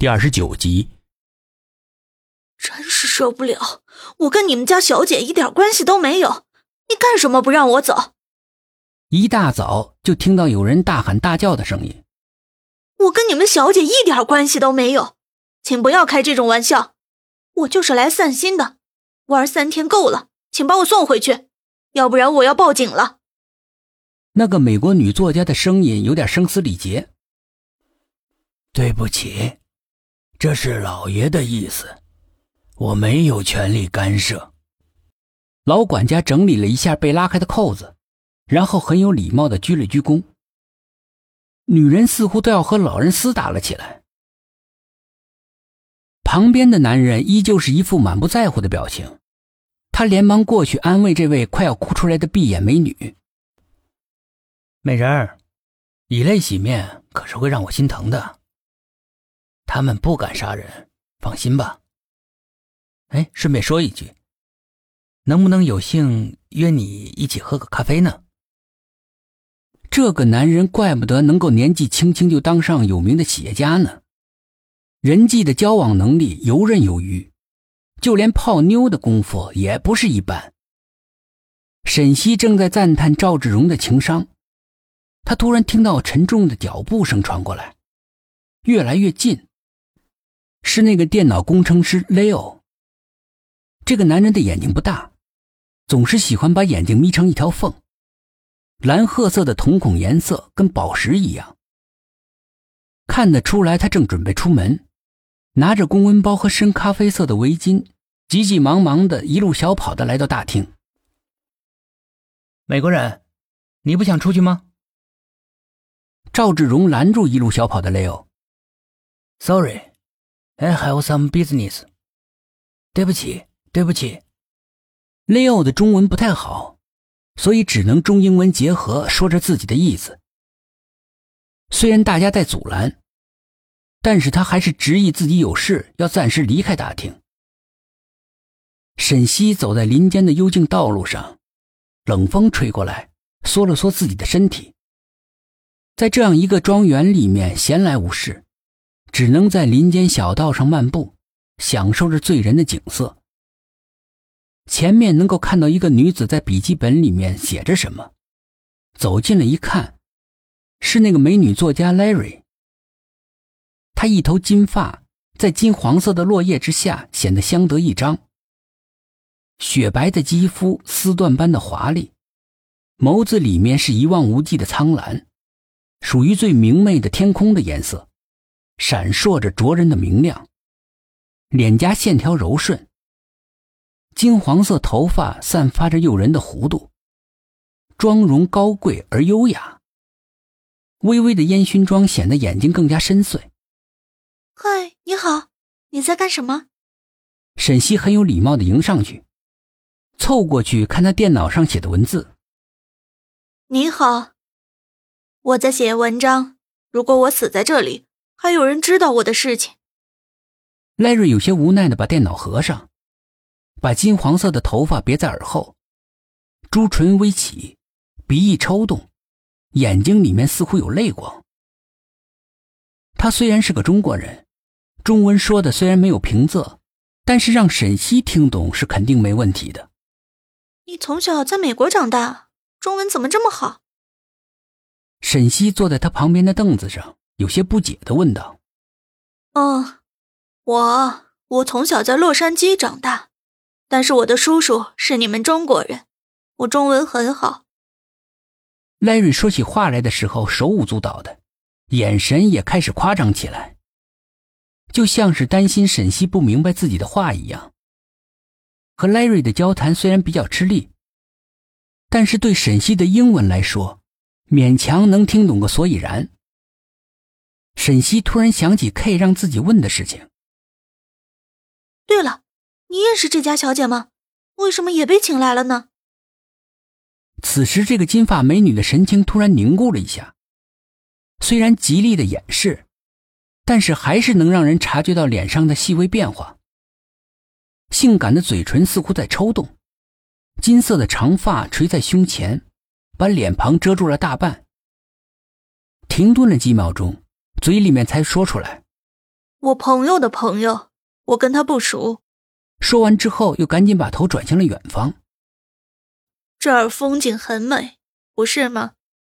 第二十九集，真是受不了！我跟你们家小姐一点关系都没有，你干什么不让我走？一大早就听到有人大喊大叫的声音。我跟你们小姐一点关系都没有，请不要开这种玩笑。我就是来散心的，玩三天够了，请把我送回去，要不然我要报警了。那个美国女作家的声音有点声嘶力竭。对不起。这是老爷的意思，我没有权利干涉。老管家整理了一下被拉开的扣子，然后很有礼貌的鞠了鞠躬。女人似乎都要和老人厮打了起来。旁边的男人依旧是一副满不在乎的表情，他连忙过去安慰这位快要哭出来的闭眼美女：“美人儿，以泪洗面可是会让我心疼的。”他们不敢杀人，放心吧。哎，顺便说一句，能不能有幸约你一起喝个咖啡呢？这个男人怪不得能够年纪轻轻就当上有名的企业家呢，人际的交往能力游刃有余，就连泡妞的功夫也不是一般。沈西正在赞叹赵志荣的情商，他突然听到沉重的脚步声传过来，越来越近。是那个电脑工程师 Leo。这个男人的眼睛不大，总是喜欢把眼睛眯成一条缝，蓝褐色的瞳孔颜色跟宝石一样。看得出来，他正准备出门，拿着公文包和深咖啡色的围巾，急急忙忙的一路小跑的来到大厅。美国人，你不想出去吗？赵志荣拦住一路小跑的 Leo。Sorry。I have some business。对不起，对不起。Leo 的中文不太好，所以只能中英文结合说着自己的意思。虽然大家在阻拦，但是他还是执意自己有事要暂时离开大厅。沈西走在林间的幽静道路上，冷风吹过来，缩了缩自己的身体。在这样一个庄园里面，闲来无事。只能在林间小道上漫步，享受着醉人的景色。前面能够看到一个女子在笔记本里面写着什么，走近了一看，是那个美女作家 Larry。她一头金发，在金黄色的落叶之下显得相得益彰。雪白的肌肤，丝缎般的华丽，眸子里面是一望无际的苍蓝，属于最明媚的天空的颜色。闪烁着灼人的明亮，脸颊线条柔顺，金黄色头发散发着诱人的弧度，妆容高贵而优雅。微微的烟熏妆显得眼睛更加深邃。嗨，你好，你在干什么？沈西很有礼貌的迎上去，凑过去看他电脑上写的文字。你好，我在写文章。如果我死在这里。还有人知道我的事情。赖瑞有些无奈的把电脑合上，把金黄色的头发别在耳后，朱唇微起，鼻翼抽动，眼睛里面似乎有泪光。他虽然是个中国人，中文说的虽然没有平仄，但是让沈西听懂是肯定没问题的。你从小在美国长大，中文怎么这么好？沈西坐在他旁边的凳子上。有些不解的问道：“哦，我我从小在洛杉矶长大，但是我的叔叔是你们中国人，我中文很好。”赖瑞说起话来的时候手舞足蹈的，眼神也开始夸张起来，就像是担心沈西不明白自己的话一样。和赖瑞的交谈虽然比较吃力，但是对沈西的英文来说，勉强能听懂个所以然。沈西突然想起 K 让自己问的事情。对了，你也是这家小姐吗？为什么也被请来了呢？此时，这个金发美女的神情突然凝固了一下，虽然极力的掩饰，但是还是能让人察觉到脸上的细微变化。性感的嘴唇似乎在抽动，金色的长发垂在胸前，把脸庞遮住了大半。停顿了几秒钟。嘴里面才说出来：“我朋友的朋友，我跟他不熟。说完之后，又赶紧把头转向了远方。这儿风景很美，不是吗？